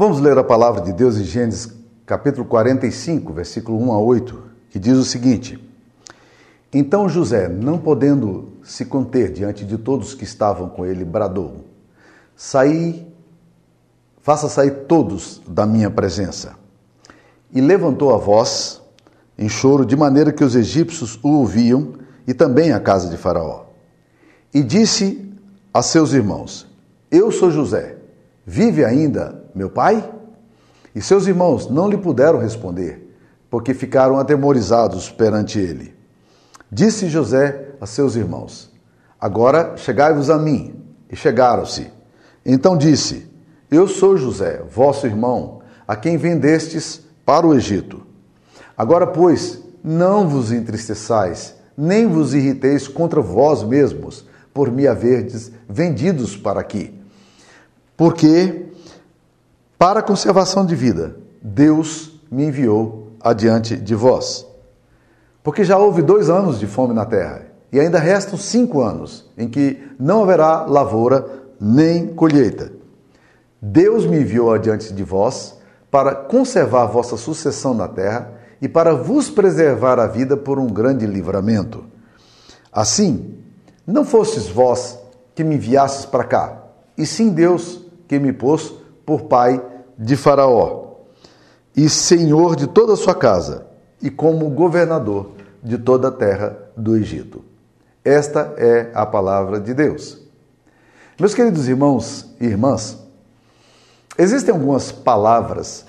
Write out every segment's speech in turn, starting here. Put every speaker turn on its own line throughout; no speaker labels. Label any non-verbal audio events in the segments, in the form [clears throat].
Vamos ler a palavra de Deus em Gênesis capítulo 45, versículo 1 a 8, que diz o seguinte: Então José, não podendo se conter diante de todos que estavam com ele, bradou: Saí, faça sair todos da minha presença. E levantou a voz em choro, de maneira que os egípcios o ouviam e também a casa de Faraó. E disse a seus irmãos: Eu sou José. Vive ainda meu pai? E seus irmãos não lhe puderam responder, porque ficaram atemorizados perante ele. Disse José a seus irmãos: Agora chegai-vos a mim. E chegaram-se. Então disse: Eu sou José, vosso irmão, a quem vendestes para o Egito. Agora, pois, não vos entristeçais, nem vos irriteis contra vós mesmos, por me haverdes vendidos para aqui. Porque, para conservação de vida, Deus me enviou adiante de vós. Porque já houve dois anos de fome na terra, e ainda restam cinco anos em que não haverá lavoura nem colheita. Deus me enviou adiante de vós para conservar vossa sucessão na terra e para vos preservar a vida por um grande livramento. Assim, não fostes vós que me enviastes para cá, e sim Deus que me pôs por pai de Faraó, e senhor de toda a sua casa, e como governador de toda a terra do Egito. Esta é a palavra de Deus. Meus queridos irmãos e irmãs, existem algumas palavras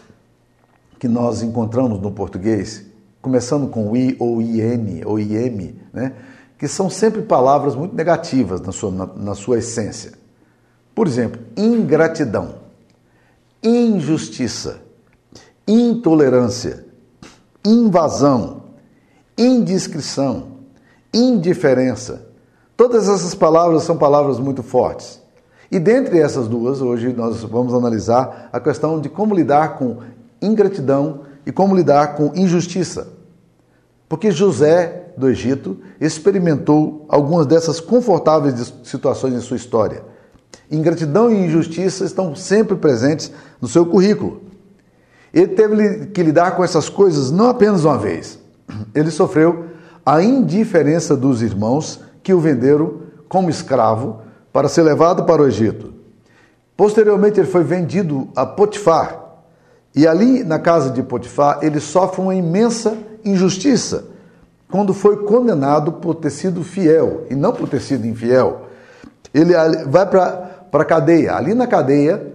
que nós encontramos no português, começando com i ou in ou im, né? que são sempre palavras muito negativas na sua, na, na sua essência. Por exemplo, ingratidão, injustiça, intolerância, invasão, indiscrição, indiferença. Todas essas palavras são palavras muito fortes. E dentre essas duas, hoje nós vamos analisar a questão de como lidar com ingratidão e como lidar com injustiça. Porque José do Egito experimentou algumas dessas confortáveis situações em sua história. Ingratidão e injustiça estão sempre presentes no seu currículo. Ele teve que lidar com essas coisas não apenas uma vez. [clears throat] Ele sofreu a indiferença dos irmãos que o venderam como escravo para ser levado para o Egito. Posteriormente, ele foi vendido a Potifar, e ali na casa de Potifar, ele sofre uma imensa injustiça quando foi condenado por ter sido fiel e não por ter sido infiel. Ele vai para a cadeia. Ali na cadeia,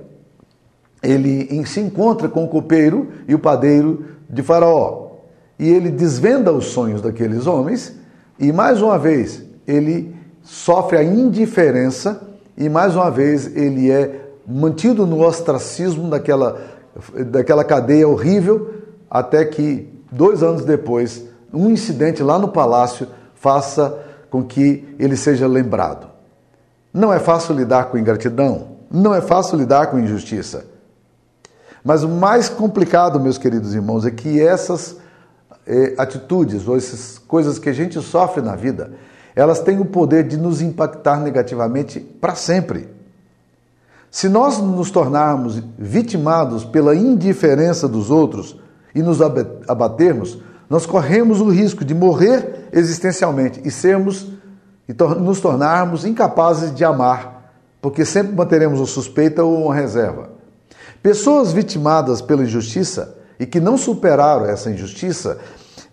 ele se encontra com o copeiro e o padeiro de Faraó. E ele desvenda os sonhos daqueles homens, e mais uma vez ele sofre a indiferença, e mais uma vez ele é mantido no ostracismo daquela daquela cadeia horrível, até que, dois anos depois, um incidente lá no palácio faça com que ele seja lembrado. Não é fácil lidar com ingratidão, não é fácil lidar com injustiça. Mas o mais complicado, meus queridos irmãos, é que essas eh, atitudes ou essas coisas que a gente sofre na vida, elas têm o poder de nos impactar negativamente para sempre. Se nós nos tornarmos vitimados pela indiferença dos outros e nos abatermos, nós corremos o risco de morrer existencialmente e sermos e nos tornarmos incapazes de amar, porque sempre manteremos uma suspeita ou uma reserva. Pessoas vitimadas pela injustiça e que não superaram essa injustiça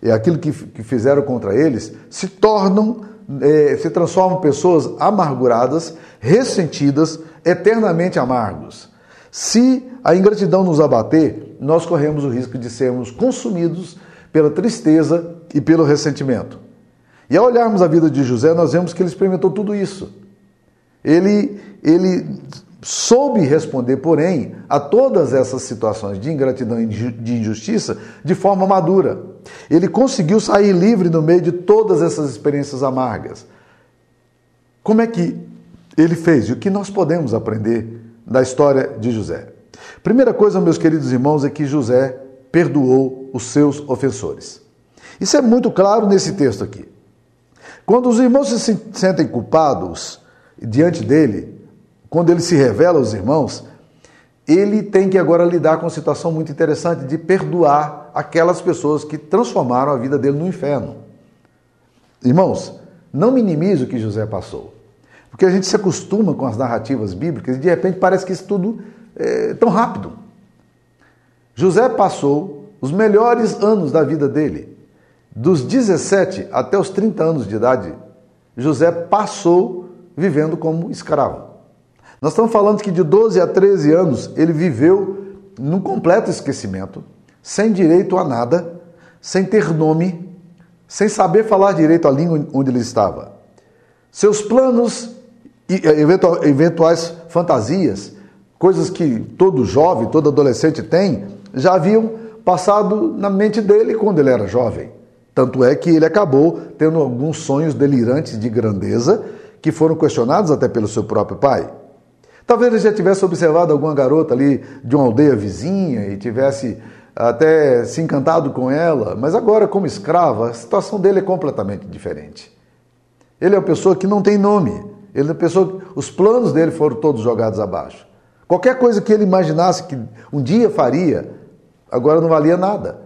e aquilo que, que fizeram contra eles, se tornam, eh, se transformam em pessoas amarguradas, ressentidas, eternamente amargos. Se a ingratidão nos abater, nós corremos o risco de sermos consumidos pela tristeza e pelo ressentimento. E ao olharmos a vida de José, nós vemos que ele experimentou tudo isso. Ele, ele soube responder, porém, a todas essas situações de ingratidão e de injustiça de forma madura. Ele conseguiu sair livre no meio de todas essas experiências amargas. Como é que ele fez e o que nós podemos aprender da história de José. Primeira coisa, meus queridos irmãos, é que José perdoou os seus ofensores. Isso é muito claro nesse texto aqui. Quando os irmãos se sentem culpados diante dele, quando ele se revela aos irmãos, ele tem que agora lidar com uma situação muito interessante de perdoar aquelas pessoas que transformaram a vida dele no inferno. Irmãos, não minimize o que José passou. Porque a gente se acostuma com as narrativas bíblicas e de repente parece que isso tudo é tão rápido. José passou os melhores anos da vida dele. Dos 17 até os 30 anos de idade, José passou vivendo como escravo. Nós estamos falando que de 12 a 13 anos ele viveu num completo esquecimento, sem direito a nada, sem ter nome, sem saber falar direito a língua onde ele estava. Seus planos e eh, eventuais fantasias, coisas que todo jovem, todo adolescente tem, já haviam passado na mente dele quando ele era jovem. Tanto é que ele acabou tendo alguns sonhos delirantes de grandeza que foram questionados até pelo seu próprio pai. Talvez ele já tivesse observado alguma garota ali de uma aldeia vizinha e tivesse até se encantado com ela, mas agora, como escravo, a situação dele é completamente diferente. Ele é uma pessoa que não tem nome, ele é uma pessoa os planos dele foram todos jogados abaixo. Qualquer coisa que ele imaginasse que um dia faria, agora não valia nada.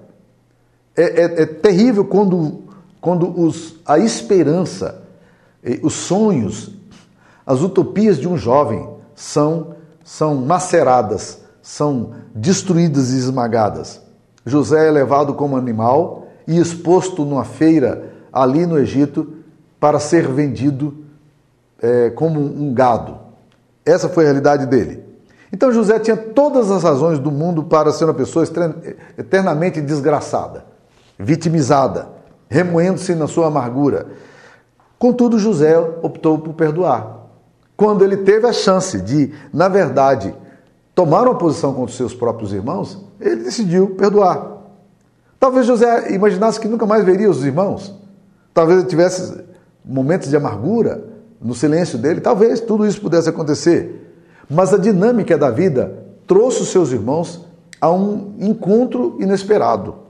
É, é, é terrível quando, quando os, a esperança, os sonhos, as utopias de um jovem são, são maceradas, são destruídas e esmagadas. José é levado como animal e exposto numa feira ali no Egito para ser vendido é, como um gado. Essa foi a realidade dele. Então José tinha todas as razões do mundo para ser uma pessoa eternamente desgraçada, vitimizada, remoendo-se na sua amargura. Contudo, José optou por perdoar. Quando ele teve a chance de, na verdade, tomar uma posição contra os seus próprios irmãos, ele decidiu perdoar. Talvez José imaginasse que nunca mais veria os irmãos. Talvez ele tivesse momentos de amargura no silêncio dele. Talvez tudo isso pudesse acontecer. Mas a dinâmica da vida trouxe os seus irmãos a um encontro inesperado.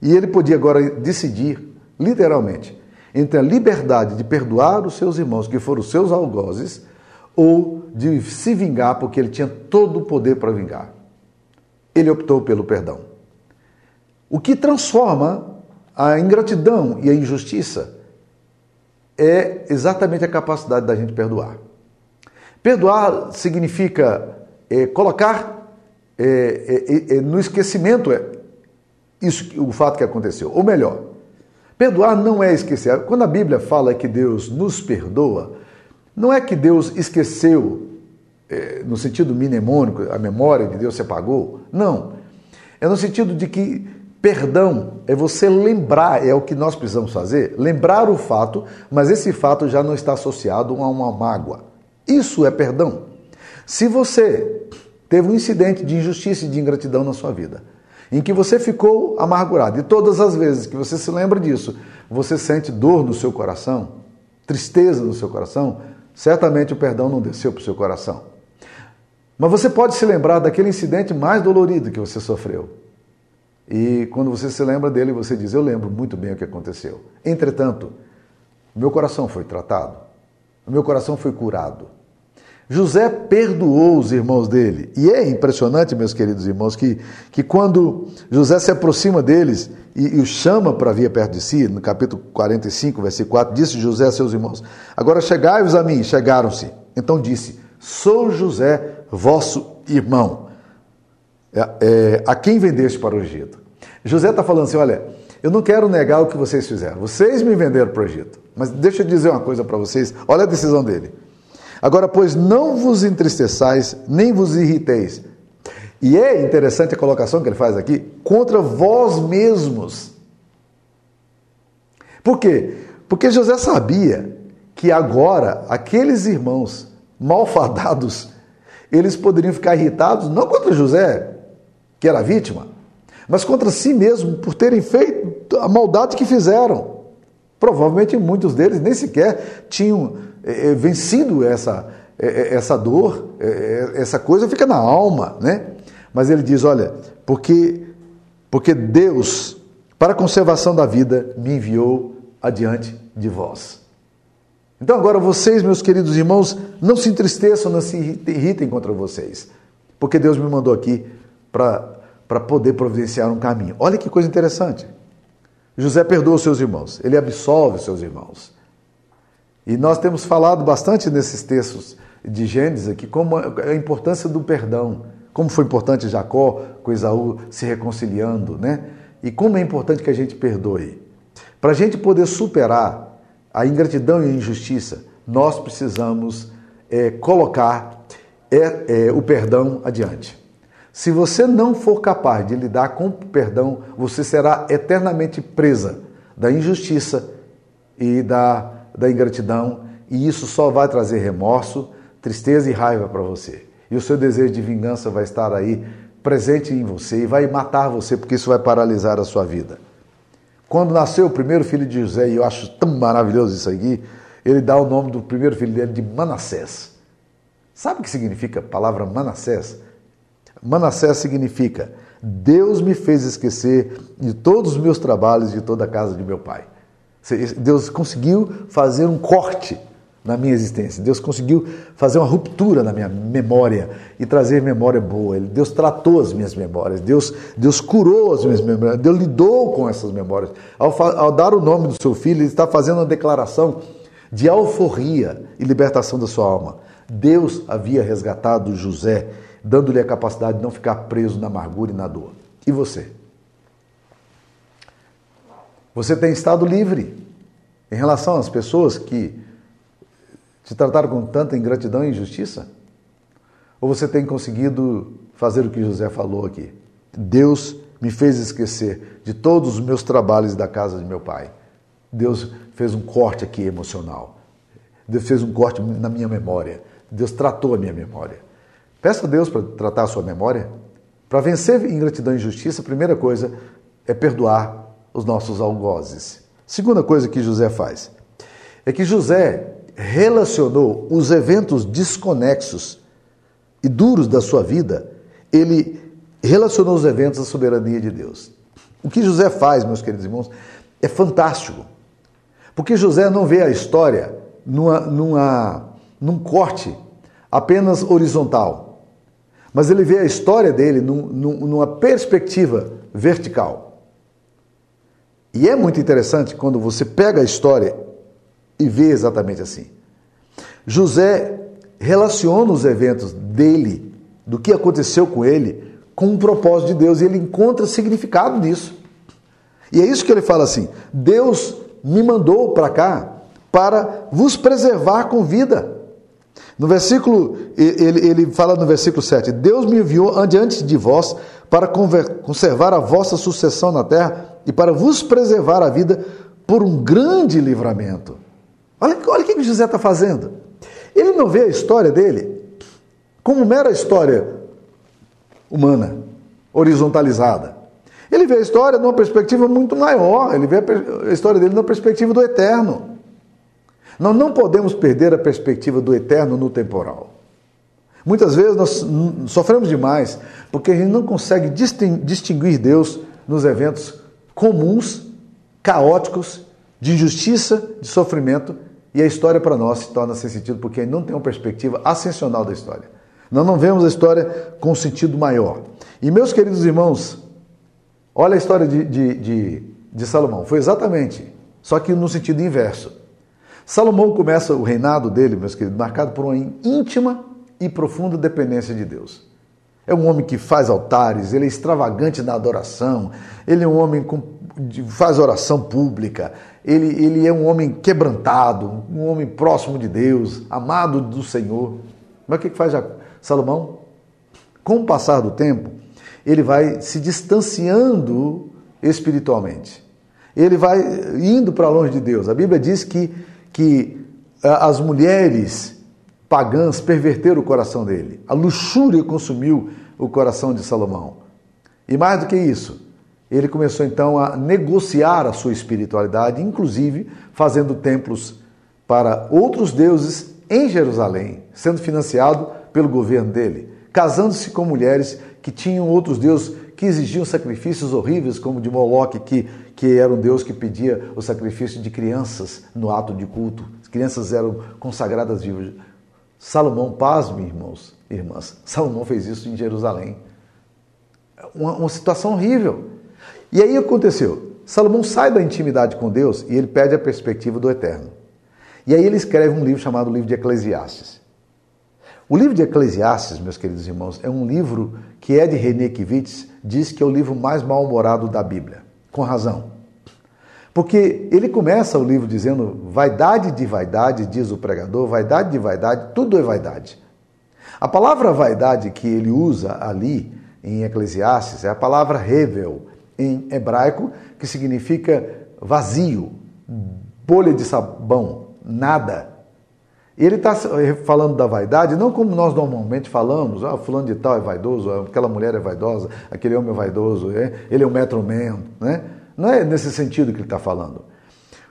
E ele podia agora decidir, literalmente, entre a liberdade de perdoar os seus irmãos, que foram os seus algozes, ou de se vingar, porque ele tinha todo o poder para vingar. Ele optou pelo perdão. O que transforma a ingratidão e a injustiça é exatamente a capacidade da gente perdoar. Perdoar significa é, colocar é, é, no esquecimento isso, o fato que aconteceu. Ou melhor, perdoar não é esquecer. Quando a Bíblia fala que Deus nos perdoa, não é que Deus esqueceu, no sentido mnemônico, a memória de Deus se apagou. Não. É no sentido de que Perdão é você lembrar, é o que nós precisamos fazer, lembrar o fato, mas esse fato já não está associado a uma mágoa. Isso é perdão. Se você teve um incidente de injustiça e de ingratidão na sua vida, em que você ficou amargurado, e todas as vezes que você se lembra disso, você sente dor no seu coração, tristeza no seu coração, certamente o perdão não desceu para o seu coração. Mas você pode se lembrar daquele incidente mais dolorido que você sofreu. E quando você se lembra dele, você diz: Eu lembro muito bem o que aconteceu. Entretanto, meu coração foi tratado, meu coração foi curado. José perdoou os irmãos dele. E é impressionante, meus queridos irmãos, que, que quando José se aproxima deles e, e os chama para vir perto de si, no capítulo 45, versículo 4, disse José a seus irmãos: Agora chegai-vos a mim. Chegaram-se. Então disse: Sou José, vosso irmão é, é, a quem vendeste para o Egito? José está falando assim: olha, eu não quero negar o que vocês fizeram. Vocês me venderam para o Egito. Mas deixa eu dizer uma coisa para vocês: olha a decisão dele. Agora, pois, não vos entristeçais, nem vos irriteis. E é interessante a colocação que ele faz aqui: contra vós mesmos. Por quê? Porque José sabia que agora aqueles irmãos malfadados, eles poderiam ficar irritados não contra José, que era vítima, mas contra si mesmo por terem feito a maldade que fizeram. Provavelmente muitos deles nem sequer tinham é, vencido essa, é, essa dor, é, essa coisa fica na alma, né? Mas ele diz: olha, porque, porque Deus, para a conservação da vida, me enviou adiante de vós. Então agora vocês, meus queridos irmãos, não se entristeçam, não se irritem contra vocês. porque Deus me mandou aqui para poder providenciar um caminho. Olha que coisa interessante. José perdoa os seus irmãos, ele absolve os seus irmãos. E nós temos falado bastante nesses textos de Gênesis aqui como a importância do perdão, como foi importante Jacó com Esaú se reconciliando, né? E como é importante que a gente perdoe. Para a gente poder superar a ingratidão e a injustiça, nós precisamos é, colocar é, é, o perdão adiante. Se você não for capaz de lidar com o perdão, você será eternamente presa da injustiça e da, da ingratidão, e isso só vai trazer remorso, tristeza e raiva para você. E o seu desejo de vingança vai estar aí presente em você e vai matar você, porque isso vai paralisar a sua vida. Quando nasceu o primeiro filho de José, e eu acho tão maravilhoso isso aqui, ele dá o nome do primeiro filho dele de Manassés. Sabe o que significa a palavra Manassés? Manassés significa Deus me fez esquecer de todos os meus trabalhos e de toda a casa de meu pai. Deus conseguiu fazer um corte na minha existência. Deus conseguiu fazer uma ruptura na minha memória e trazer memória boa. Deus tratou as minhas memórias, Deus, Deus curou as minhas memórias, Deus lidou com essas memórias. Ao, ao dar o nome do seu filho, ele está fazendo uma declaração de alforria e libertação da sua alma. Deus havia resgatado José, dando-lhe a capacidade de não ficar preso na amargura e na dor. E você? Você tem estado livre em relação às pessoas que te trataram com tanta ingratidão e injustiça? Ou você tem conseguido fazer o que José falou aqui? Deus me fez esquecer de todos os meus trabalhos da casa de meu pai. Deus fez um corte aqui emocional. Deus fez um corte na minha memória. Deus tratou a minha memória. Peça a Deus para tratar a sua memória. Para vencer ingratidão e injustiça, a primeira coisa é perdoar os nossos algozes. Segunda coisa que José faz é que José relacionou os eventos desconexos e duros da sua vida, ele relacionou os eventos à soberania de Deus. O que José faz, meus queridos irmãos, é fantástico. Porque José não vê a história numa, numa, num corte apenas horizontal, mas ele vê a história dele num, numa perspectiva vertical. E é muito interessante quando você pega a história e vê exatamente assim. José relaciona os eventos dele, do que aconteceu com ele, com um propósito de Deus e ele encontra significado nisso. E é isso que ele fala assim: Deus me mandou para cá para vos preservar com vida. No versículo, ele, ele fala no versículo 7: Deus me enviou adiante de vós para conservar a vossa sucessão na terra e para vos preservar a vida por um grande livramento. Olha, olha o que José está fazendo. Ele não vê a história dele como mera história humana, horizontalizada. Ele vê a história numa perspectiva muito maior, ele vê a história dele numa perspectiva do eterno. Nós não podemos perder a perspectiva do eterno no temporal. Muitas vezes nós sofremos demais porque a gente não consegue distinguir Deus nos eventos comuns, caóticos, de injustiça, de sofrimento, e a história para nós se torna sem sentido porque não tem uma perspectiva ascensional da história. Nós não vemos a história com um sentido maior. E meus queridos irmãos, olha a história de, de, de, de Salomão. Foi exatamente, só que no sentido inverso. Salomão começa o reinado dele, meus queridos, marcado por uma íntima e profunda dependência de Deus. É um homem que faz altares, ele é extravagante na adoração, ele é um homem que faz oração pública, ele, ele é um homem quebrantado, um homem próximo de Deus, amado do Senhor. Mas o que faz Salomão? Com o passar do tempo, ele vai se distanciando espiritualmente. Ele vai indo para longe de Deus. A Bíblia diz que que as mulheres pagãs perverteram o coração dele. A luxúria consumiu o coração de Salomão. E mais do que isso, ele começou então a negociar a sua espiritualidade, inclusive fazendo templos para outros deuses em Jerusalém, sendo financiado pelo governo dele, casando-se com mulheres que tinham outros deuses que exigiam sacrifícios horríveis, como de Moloque, que que era um Deus que pedia o sacrifício de crianças no ato de culto. As crianças eram consagradas vivas. Salomão, pasme, irmãos, irmãs. Salomão fez isso em Jerusalém. Uma, uma situação horrível. E aí aconteceu: Salomão sai da intimidade com Deus e ele pede a perspectiva do eterno. E aí ele escreve um livro chamado Livro de Eclesiastes. O livro de Eclesiastes, meus queridos irmãos, é um livro que de René Kivitz, diz que é o livro mais mal-humorado da Bíblia. Com razão. Porque ele começa o livro dizendo: vaidade de vaidade, diz o pregador, vaidade de vaidade, tudo é vaidade. A palavra vaidade que ele usa ali em Eclesiastes é a palavra revel, em hebraico, que significa vazio, bolha de sabão, nada. Ele está falando da vaidade não como nós normalmente falamos, ah, fulano de tal é vaidoso, aquela mulher é vaidosa, aquele homem é vaidoso, é? ele é um metro man, né? Não é nesse sentido que ele está falando.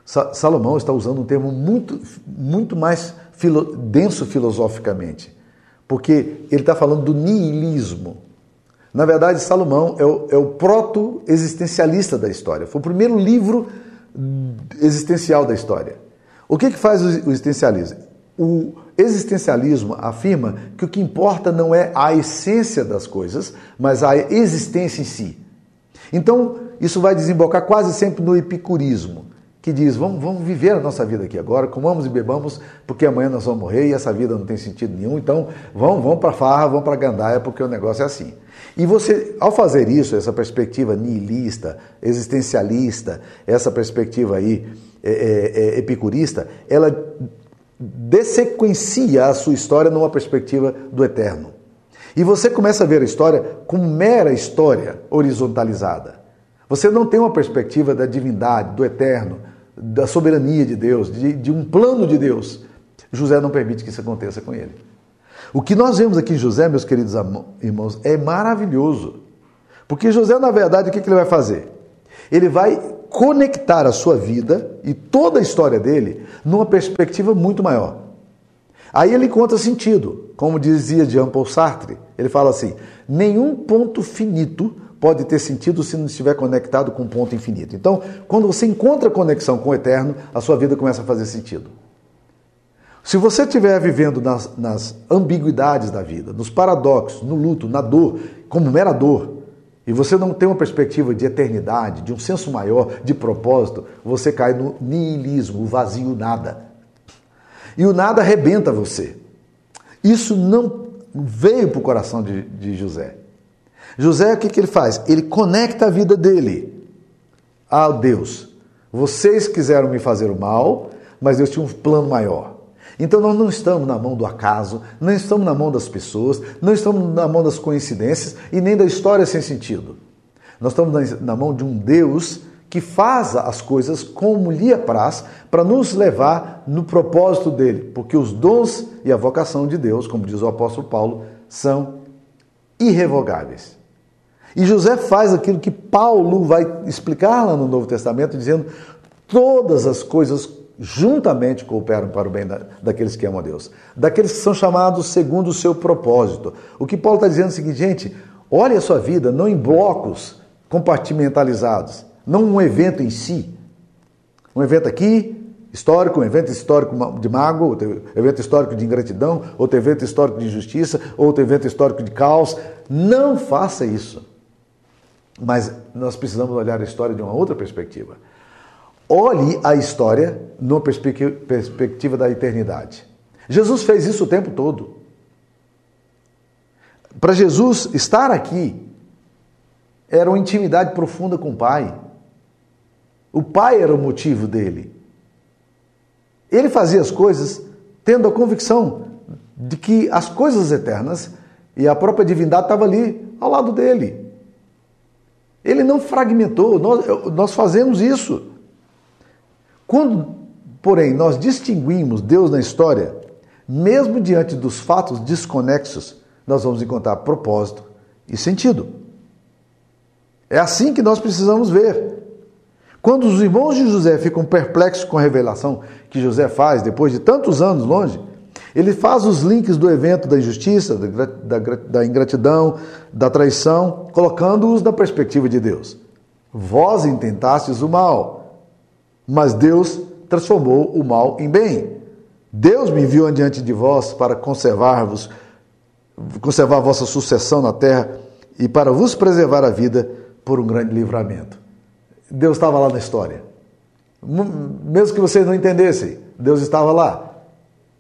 Salomão está usando um termo muito, muito mais filo, denso filosoficamente, porque ele está falando do niilismo. Na verdade, Salomão é o, é o proto-existencialista da história. Foi o primeiro livro existencial da história. O que, que faz o existencialismo? O existencialismo afirma que o que importa não é a essência das coisas, mas a existência em si. Então, isso vai desembocar quase sempre no epicurismo, que diz: vamos, vamos viver a nossa vida aqui agora, comamos e bebamos, porque amanhã nós vamos morrer e essa vida não tem sentido nenhum, então vamos, vamos para farra, vamos para gandaia, porque o negócio é assim. E você, ao fazer isso, essa perspectiva nihilista, existencialista, essa perspectiva aí é, é, é, epicurista, ela dessequencia a sua história numa perspectiva do eterno. E você começa a ver a história como mera história horizontalizada. Você não tem uma perspectiva da divindade, do eterno, da soberania de Deus, de, de, um plano de Deus. José não permite que isso aconteça com ele. O que nós vemos aqui em José, meus queridos irmãos, é maravilhoso. Porque José, na verdade, o que ele vai fazer? Ele vai conectar a sua vida e toda a história dele numa perspectiva muito maior. Aí ele encontra sentido, como dizia Jean Paul Sartre. Ele fala assim: nenhum ponto finito pode ter sentido se não estiver conectado com um ponto infinito. Então, quando você encontra conexão com o eterno, a sua vida começa a fazer sentido. Se você estiver vivendo nas, nas ambiguidades da vida, nos paradoxos, no luto, na dor, como mera dor, e você não tem uma perspectiva de eternidade, de um senso maior, de propósito, você cai no niilismo, o vazio nada. E o nada arrebenta você. Isso não veio para o coração de, de José. José, o que, que ele faz? Ele conecta a vida dele a Deus. Vocês quiseram me fazer o mal, mas Deus tinha um plano maior. Então nós não estamos na mão do acaso, não estamos na mão das pessoas, não estamos na mão das coincidências e nem da história sem sentido. Nós estamos na mão de um Deus que faz as coisas como lhe apraz para nos levar no propósito dele, porque os dons e a vocação de Deus, como diz o apóstolo Paulo, são irrevogáveis. E José faz aquilo que Paulo vai explicar lá no Novo Testamento, dizendo: todas as coisas juntamente cooperam para o bem da, daqueles que amam a Deus, daqueles que são chamados segundo o seu propósito. O que Paulo está dizendo é o seguinte, gente: olhe a sua vida não em blocos compartimentalizados, não um evento em si. Um evento aqui, histórico, um evento histórico de mago, outro evento histórico de ingratidão, outro evento histórico de injustiça, outro evento histórico de caos. Não faça isso. Mas nós precisamos olhar a história de uma outra perspectiva. Olhe a história numa perspectiva da eternidade. Jesus fez isso o tempo todo. Para Jesus estar aqui era uma intimidade profunda com o Pai. O Pai era o motivo dele. Ele fazia as coisas tendo a convicção de que as coisas eternas e a própria divindade estava ali ao lado dele. Ele não fragmentou, nós, nós fazemos isso. Quando, porém, nós distinguimos Deus na história, mesmo diante dos fatos desconexos, nós vamos encontrar propósito e sentido. É assim que nós precisamos ver. Quando os irmãos de José ficam perplexos com a revelação que José faz depois de tantos anos longe, ele faz os links do evento da injustiça, da, ingratidão, da traição, colocando-os na perspectiva de Deus. Vós intentastes o mal, mas Deus transformou o mal em bem. Deus me enviou diante de vós para conservar-vos conservar vossa sucessão na terra e para vos preservar a vida por um grande livramento. Deus estava lá na história. Mesmo que vocês não entendessem, Deus estava lá.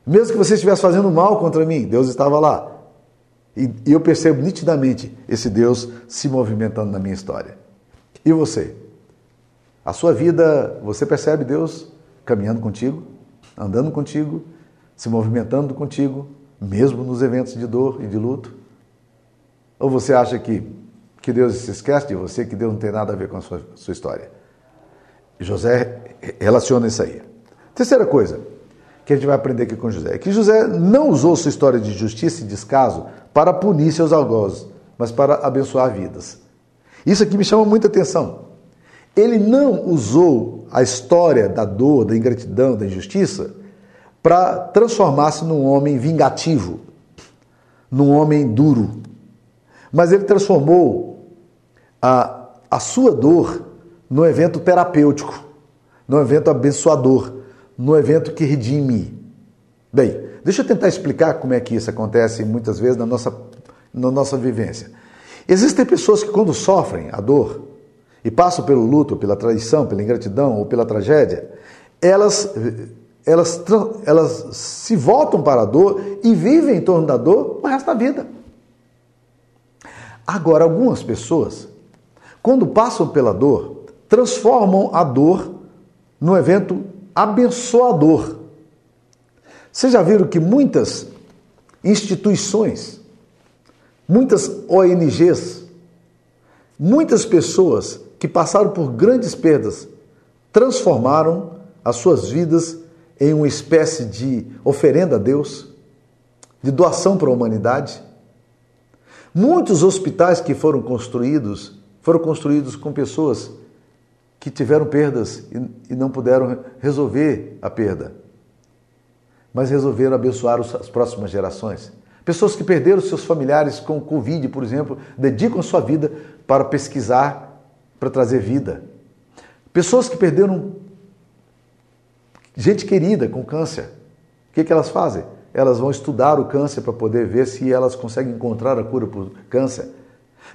Mesmo que você estivesse fazendo mal contra mim, Deus estava lá. E, eu percebo nitidamente esse Deus se movimentando na minha história. E você? A sua vida, você percebe Deus caminhando contigo, andando contigo, se movimentando contigo, mesmo nos eventos de dor e de luto? Ou você acha que, que Deus se esquece de você, que Deus não tem nada a ver com a sua, sua história? José relaciona isso aí. Terceira coisa que a gente vai aprender aqui com José é que José não usou sua história de justiça e descaso para punir seus algozes, mas para abençoar vidas. Isso aqui me chama muita atenção. Ele não usou a história da dor, da ingratidão, da injustiça para transformar-se num homem vingativo, num homem duro. Mas ele transformou a, a sua dor num evento terapêutico, num evento abençoador, num evento que redime. Bem, deixa eu tentar explicar como é que isso acontece muitas vezes na nossa, na nossa vivência. Existem pessoas que, quando sofrem a dor e passam pelo luto, pela traição, pela ingratidão ou pela tragédia, elas elas, elas se voltam para a dor e vivem em torno da dor o resto da vida. Agora, algumas pessoas, quando passam pela dor, transformam a dor num evento abençoador. Vocês já viram que muitas instituições, muitas ONGs, muitas pessoas que passaram por grandes perdas transformaram as suas vidas em uma espécie de oferenda a Deus, de doação para a humanidade. Muitos hospitais que foram construídos foram construídos com pessoas que tiveram perdas e, não puderam resolver a perda, mas resolveram abençoar as próximas gerações. Pessoas que perderam seus familiares com Covid, por exemplo, dedicam sua vida para pesquisar, para trazer vida. Pessoas que perderam Gente querida com câncer, o que, que elas fazem? Elas vão estudar o câncer para poder ver se elas conseguem encontrar a cura para o câncer.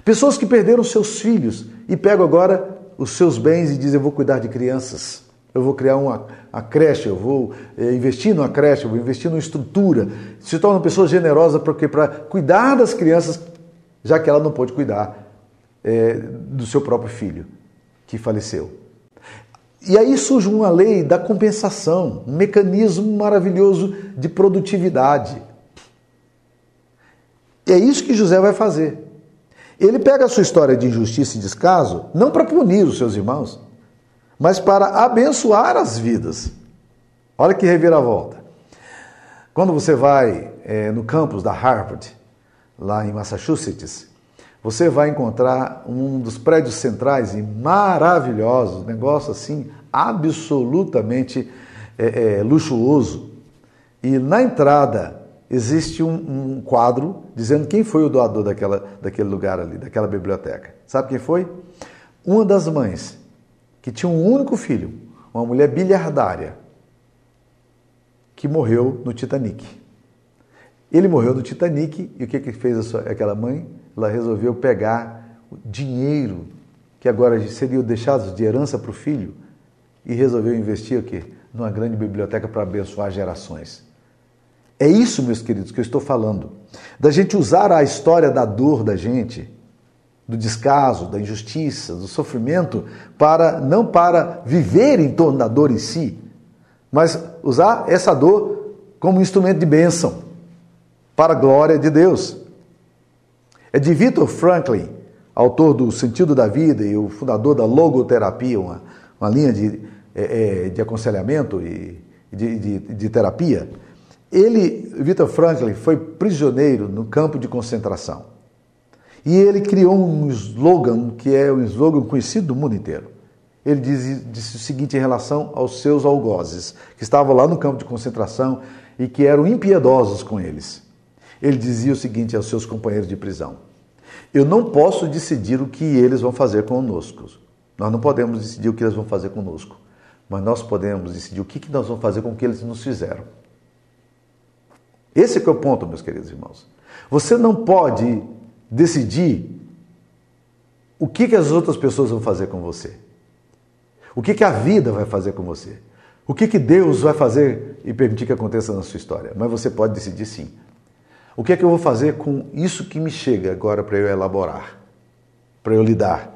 Pessoas que perderam seus filhos e pegam agora os seus bens e dizem: Eu vou cuidar de crianças, eu vou criar uma, creche, eu vou é, investir numa creche, eu vou investir numa estrutura. Se tornam pessoas generosas para cuidar das crianças, já que ela não pôde cuidar é, do seu próprio filho que faleceu. E aí surge uma lei da compensação, um mecanismo maravilhoso de produtividade. E é isso que José vai fazer. Ele pega a sua história de injustiça e descaso não para punir os seus irmãos, mas para abençoar as vidas. Olha que reviravolta. Quando você vai é, no campus da Harvard, lá em Massachusetts, você vai encontrar um dos prédios centrais e maravilhosos, negócio assim absolutamente é, é, luxuoso. E na entrada existe um, um, quadro dizendo quem foi o doador daquela, daquele lugar ali, daquela biblioteca. Sabe quem foi? Uma das mães, que tinha um único filho, uma mulher bilhardária, que morreu no Titanic. Ele morreu no Titanic e o que, que fez sua, aquela mãe? ela resolveu pegar o dinheiro que agora seria deixado de herança para o filho e resolveu investir o quê? Numa grande biblioteca para abençoar gerações. É isso, meus queridos, que eu estou falando. Da gente usar a história da dor da gente, do descaso, da injustiça, do sofrimento, para não para viver em torno da dor em si, mas usar essa dor como instrumento de bênção para a glória de Deus. É de Victor Franklin, autor do Sentido da Vida e o fundador da logoterapia, uma, uma linha de, é, é de aconselhamento e de, de, de terapia. Ele, Victor Franklin, foi prisioneiro no campo de concentração. E ele criou um slogan que é um slogan conhecido do mundo inteiro. Ele disse, disse, o seguinte em relação aos seus algozes, que estavam lá no campo de concentração e que eram impiedosos com eles. Ele dizia o seguinte aos seus companheiros de prisão: Eu não posso decidir o que eles vão fazer conosco. Nós não podemos decidir o que eles vão fazer conosco, mas nós podemos decidir o que nós vamos fazer com o que eles nos fizeram. Esse é o ponto, meus queridos irmãos. Você não pode decidir o que, que as outras pessoas vão fazer com você. O que, que a vida vai fazer com você. O que, que Deus vai fazer e permitir que aconteça na sua história. Mas você pode decidir sim. O que é que eu vou fazer com isso que me chega agora para eu elaborar, para eu lidar?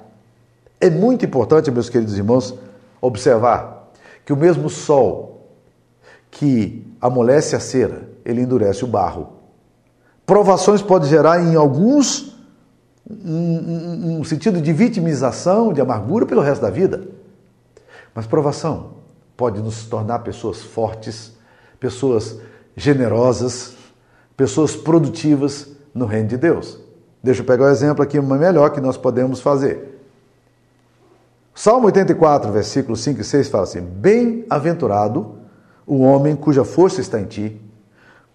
É muito importante, meus queridos irmãos, observar que o mesmo sol que amolece a cera, ele endurece o barro. Provações podem gerar em alguns um, um, sentido de vitimização, de amargura pelo resto da vida. Mas provação pode nos tornar pessoas fortes, pessoas generosas, pessoas produtivas no reino de Deus. Deixa eu pegar um exemplo aqui uma melhor que nós podemos fazer. Salmo 84, versículos 5 e 6 fala assim: Bem-aventurado o homem cuja força está em ti,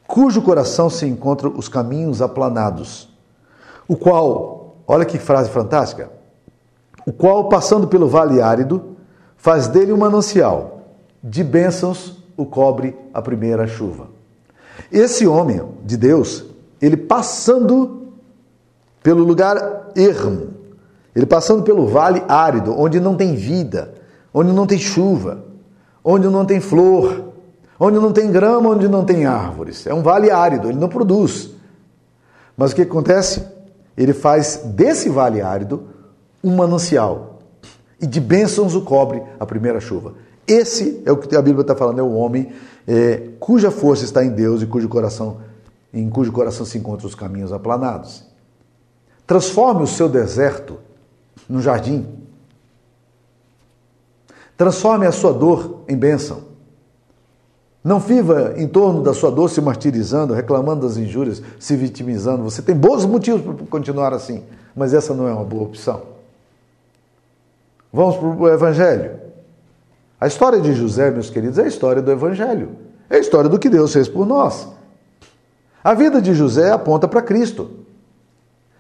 cujo coração se encontra os caminhos aplanados, o qual, olha que frase fantástica, o qual, passando pelo vale árido, faz dele um manancial, de bênçãos o cobre a primeira chuva. Esse homem de Deus, ele passando pelo lugar ermo, ele passando pelo vale árido, onde não tem vida, onde não tem chuva, onde não tem flor, onde não tem grama, onde não tem árvores. É um vale árido, ele não produz. Mas o que acontece? Ele faz desse vale árido um manancial. E de bênçãos o cobre a primeira chuva. Esse é o que a Bíblia está falando, é o homem é, cuja força está em Deus e cujo coração, em cujo coração se encontram os caminhos aplanados. Transforme o seu deserto no jardim. Transforme a sua dor em bênção. Não viva em torno da sua dor se martirizando, reclamando das injúrias, se vitimizando. Você tem bons motivos para continuar assim, mas essa não é uma boa opção. Vamos para o Evangelho. A história de José, meus queridos, é a história do Evangelho. É a história do que Deus fez por nós. A vida de José aponta para Cristo.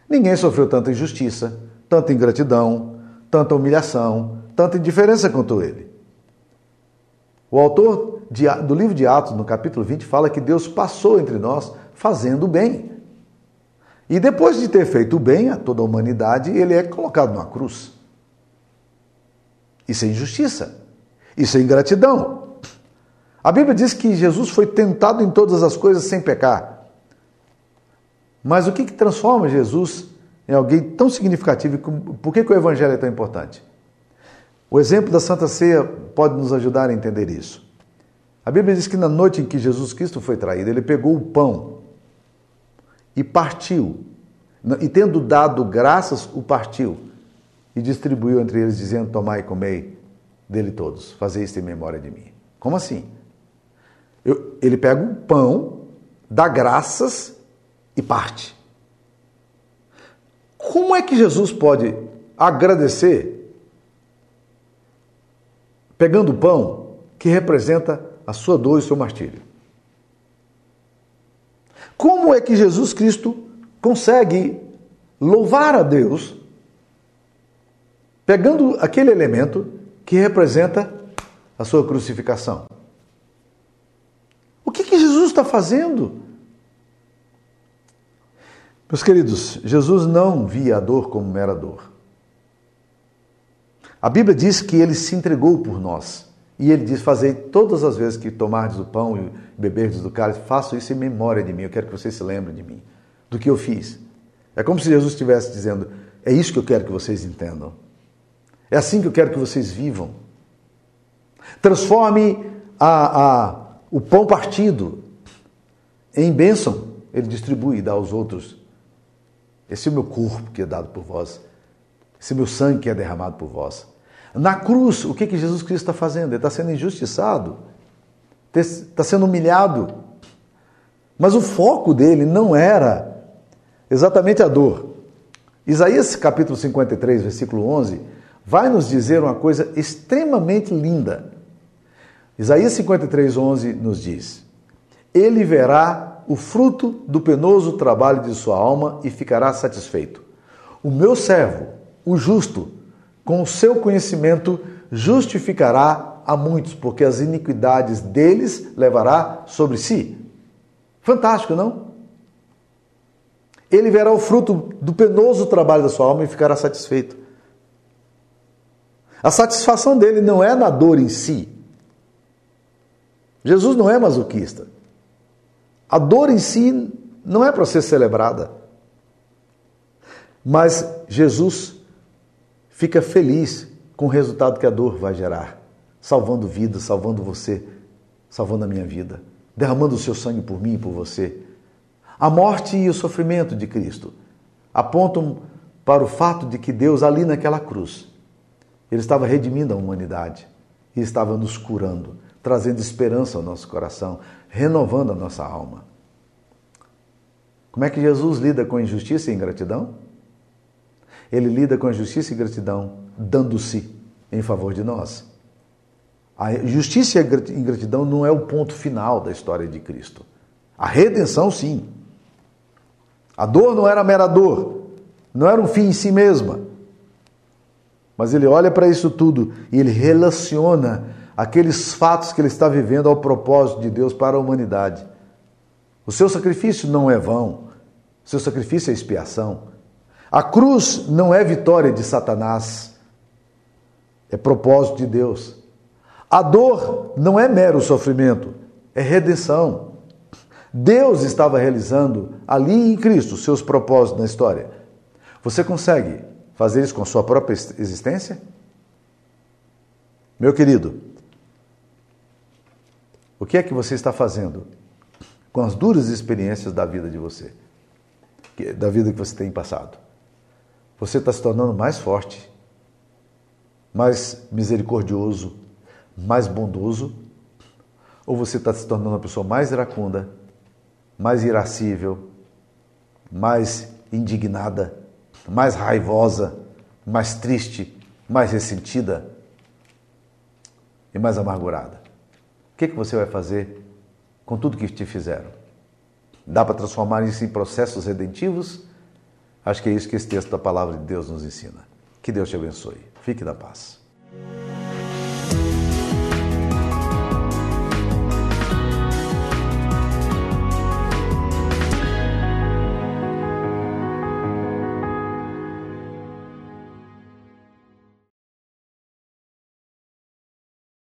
Ninguém sofreu tanta injustiça, tanta ingratidão, tanta humilhação, tanta indiferença quanto ele. O autor do livro de Atos, no capítulo 20, fala que Deus passou entre nós fazendo o bem. E depois de ter feito o bem a toda a humanidade, ele é colocado numa cruz. Isso é injustiça. Isso é ingratidão. A Bíblia diz que Jesus foi tentado em todas as coisas sem pecar. Mas o que, que transforma Jesus em alguém tão significativo? Por que, que o Evangelho é tão importante? O exemplo da Santa Ceia pode nos ajudar a entender isso. A Bíblia diz que na noite em que Jesus Cristo foi traído, ele pegou o pão e partiu. E tendo dado graças, o partiu e distribuiu entre eles, dizendo: Tomai e comei dele todos, fazer isto em memória de mim. Como assim? Eu, ele pega o pão, dá graças e parte. Como é que Jesus pode agradecer pegando o pão que representa a sua dor e o seu martírio? Como é que Jesus Cristo consegue louvar a Deus pegando aquele elemento que representa a sua crucificação. O que, que Jesus está fazendo? Meus queridos, Jesus não via a dor como mera dor. A Bíblia diz que ele se entregou por nós. E ele diz: Fazei todas as vezes que tomardes o pão e beberdes do cálice, façam isso em memória de mim. Eu quero que vocês se lembrem de mim, do que eu fiz. É como se Jesus estivesse dizendo: É isso que eu quero que vocês entendam. É assim que eu quero que vocês vivam. Transforme a, a, o pão partido em bênção. Ele distribui e dá aos outros. Esse é o meu corpo que é dado por vós. Esse é o meu sangue que é derramado por vós. Na cruz, o que, que Jesus Cristo está fazendo? Ele está sendo injustiçado, está sendo humilhado. Mas o foco dele não era exatamente a dor. Isaías capítulo 53, versículo 11 vai nos dizer uma coisa extremamente linda. Isaías 53, 11 nos diz: Ele verá o fruto do penoso trabalho de sua alma e ficará satisfeito. O meu servo, o justo, com o seu conhecimento, justificará a muitos, porque as iniquidades deles levará sobre si. Fantástico, não? ele verá o fruto do penoso trabalho da sua alma e ficará satisfeito. A satisfação dele não é na dor em si. Jesus não é masoquista. A dor em si não é para ser celebrada. Mas Jesus fica feliz com o resultado que a dor vai gerar, salvando vidas, salvando você, salvando a minha vida, derramando o seu sangue por mim e por você. A morte e o sofrimento de Cristo apontam para o fato de que Deus, ali naquela cruz, ele estava redimindo a humanidade e estava nos curando, trazendo esperança ao nosso coração, renovando a nossa alma. Como é que Jesus lida com injustiça e ingratidão? Ele lida com a justiça e gratidão, dando-se em favor de nós. A justiça e a ingratidão não é o ponto final da história de Cristo. A redenção, sim. A dor não era mera dor, não era um fim em si mesma. Mas ele olha para isso tudo e ele relaciona aqueles fatos que ele está vivendo ao propósito de Deus para a humanidade. O seu sacrifício não é vão, o seu sacrifício é expiação. A cruz não é vitória de Satanás, é propósito de Deus. A dor não é mero sofrimento, é redenção. Deus estava realizando ali em Cristo seus propósitos na história. Você consegue fazer isso com a sua própria existência? Meu querido, o que é que você está fazendo com as duras experiências da vida de você, da vida que você tem passado? Você está se tornando mais forte, mais misericordioso, mais bondoso, ou você está se tornando uma pessoa mais iracunda, mais irascível, mais indignada, mais raivosa, mais triste, mais ressentida e mais amargurada? O que, que você vai fazer com tudo que te fizeram? Dá para transformar isso em processos redentivos? Acho que é isso que esse texto da palavra de Deus nos ensina. Que Deus te abençoe. Fique na paz.